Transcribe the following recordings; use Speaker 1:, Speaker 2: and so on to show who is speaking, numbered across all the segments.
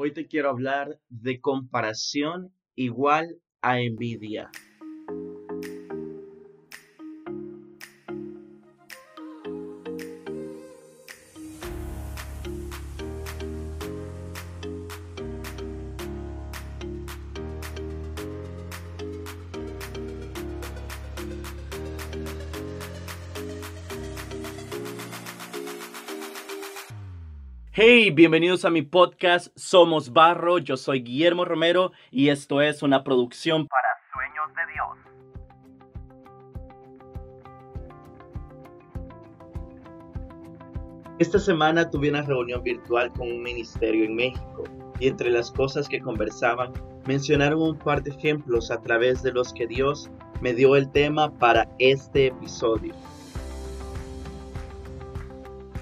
Speaker 1: Hoy te quiero hablar de comparación igual a envidia. Hey, bienvenidos a mi podcast Somos Barro. Yo soy Guillermo Romero y esto es una producción para Sueños de Dios. Esta semana tuve una reunión virtual con un ministerio en México y entre las cosas que conversaban mencionaron un par de ejemplos a través de los que Dios me dio el tema para este episodio.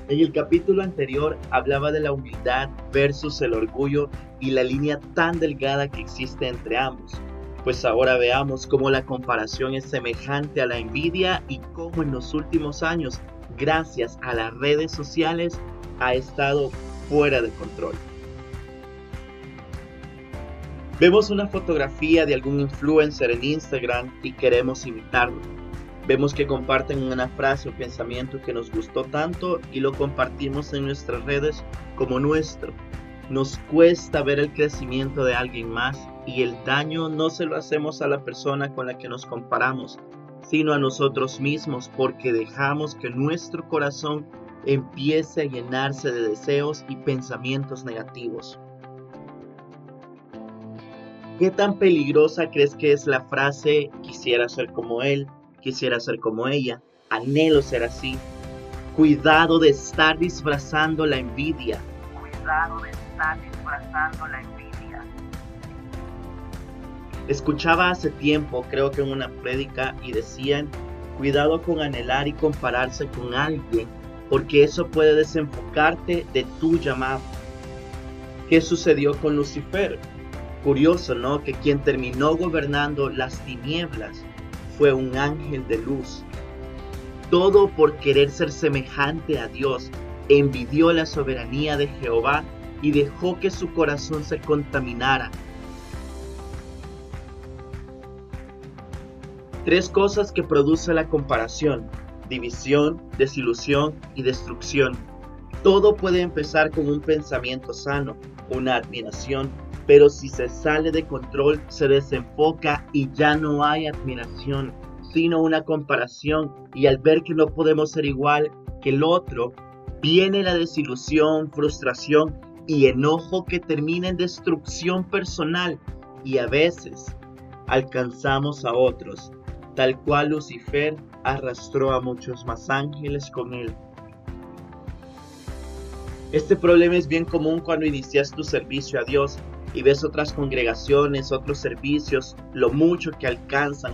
Speaker 1: En el capítulo anterior hablaba de la humildad versus el orgullo y la línea tan delgada que existe entre ambos. Pues ahora veamos cómo la comparación es semejante a la envidia y cómo en los últimos años, gracias a las redes sociales, ha estado fuera de control. Vemos una fotografía de algún influencer en Instagram y queremos imitarlo Vemos que comparten una frase o pensamiento que nos gustó tanto y lo compartimos en nuestras redes como nuestro. Nos cuesta ver el crecimiento de alguien más y el daño no se lo hacemos a la persona con la que nos comparamos, sino a nosotros mismos porque dejamos que nuestro corazón empiece a llenarse de deseos y pensamientos negativos. ¿Qué tan peligrosa crees que es la frase quisiera ser como él? Quisiera ser como ella, anhelo ser así. Cuidado de estar disfrazando la envidia. Cuidado de estar disfrazando la envidia. Escuchaba hace tiempo, creo que en una prédica, y decían, cuidado con anhelar y compararse con alguien, porque eso puede desenfocarte de tu llamado. ¿Qué sucedió con Lucifer? Curioso, ¿no? Que quien terminó gobernando las tinieblas fue un ángel de luz. Todo por querer ser semejante a Dios, envidió la soberanía de Jehová y dejó que su corazón se contaminara. Tres cosas que produce la comparación, división, desilusión y destrucción. Todo puede empezar con un pensamiento sano, una admiración, pero si se sale de control, se desenfoca y ya no hay admiración, sino una comparación. Y al ver que no podemos ser igual que el otro, viene la desilusión, frustración y enojo que termina en destrucción personal. Y a veces alcanzamos a otros, tal cual Lucifer arrastró a muchos más ángeles con él. Este problema es bien común cuando inicias tu servicio a Dios y ves otras congregaciones, otros servicios, lo mucho que alcanzan,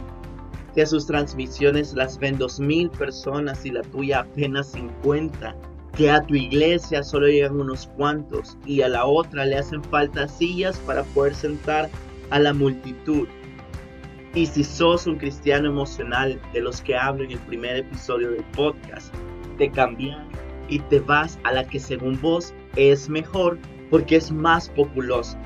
Speaker 1: que sus transmisiones las ven dos mil personas y la tuya apenas 50, que a tu iglesia solo llegan unos cuantos y a la otra le hacen falta sillas para poder sentar a la multitud. Y si sos un cristiano emocional de los que hablo en el primer episodio del podcast, te cambias y te vas a la que según vos es mejor porque es más populosa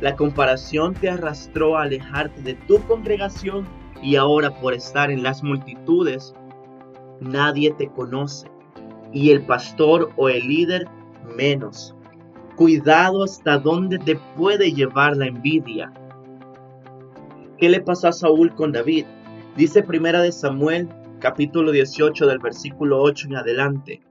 Speaker 1: la comparación te arrastró a alejarte de tu congregación y ahora por estar en las multitudes, nadie te conoce. Y el pastor o el líder menos. Cuidado hasta dónde te puede llevar la envidia. ¿Qué le pasó a Saúl con David? Dice primera de Samuel, capítulo 18 del versículo 8 en adelante.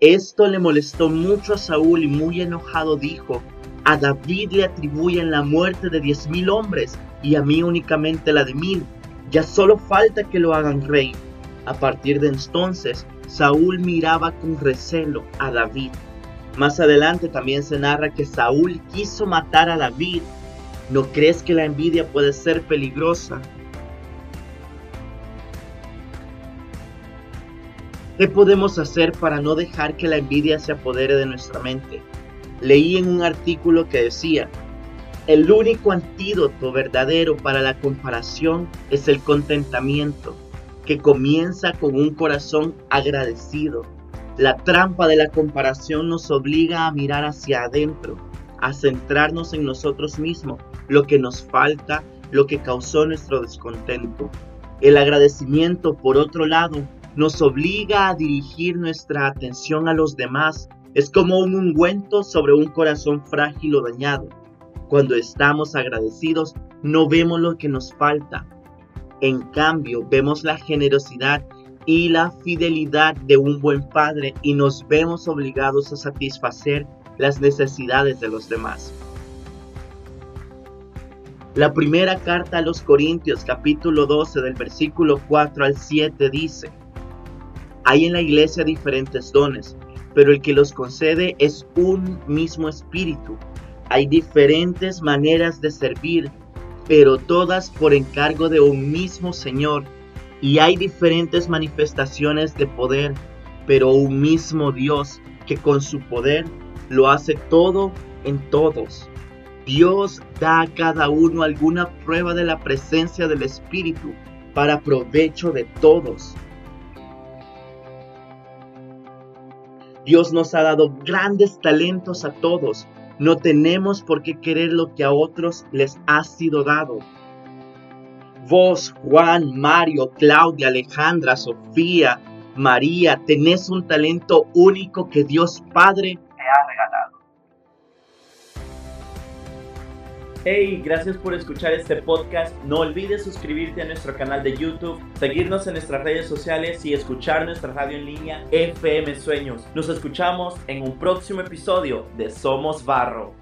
Speaker 1: Esto le molestó mucho a Saúl y muy enojado dijo, a David le atribuyen la muerte de diez mil hombres y a mí únicamente la de mil. Ya solo falta que lo hagan rey. A partir de entonces, Saúl miraba con recelo a David. Más adelante también se narra que Saúl quiso matar a David. ¿No crees que la envidia puede ser peligrosa? ¿Qué podemos hacer para no dejar que la envidia se apodere de nuestra mente? Leí en un artículo que decía, el único antídoto verdadero para la comparación es el contentamiento, que comienza con un corazón agradecido. La trampa de la comparación nos obliga a mirar hacia adentro, a centrarnos en nosotros mismos, lo que nos falta, lo que causó nuestro descontento. El agradecimiento, por otro lado, nos obliga a dirigir nuestra atención a los demás. Es como un ungüento sobre un corazón frágil o dañado. Cuando estamos agradecidos, no vemos lo que nos falta. En cambio, vemos la generosidad y la fidelidad de un buen padre y nos vemos obligados a satisfacer las necesidades de los demás. La primera carta a los Corintios capítulo 12 del versículo 4 al 7 dice, hay en la iglesia diferentes dones, pero el que los concede es un mismo espíritu. Hay diferentes maneras de servir, pero todas por encargo de un mismo Señor. Y hay diferentes manifestaciones de poder, pero un mismo Dios que con su poder lo hace todo en todos. Dios da a cada uno alguna prueba de la presencia del Espíritu para provecho de todos. Dios nos ha dado grandes talentos a todos. No tenemos por qué querer lo que a otros les ha sido dado. Vos, Juan, Mario, Claudia, Alejandra, Sofía, María, tenés un talento único que Dios Padre te ha regalado.
Speaker 2: Hey, gracias por escuchar este podcast. No olvides suscribirte a nuestro canal de YouTube, seguirnos en nuestras redes sociales y escuchar nuestra radio en línea FM Sueños. Nos escuchamos en un próximo episodio de Somos Barro.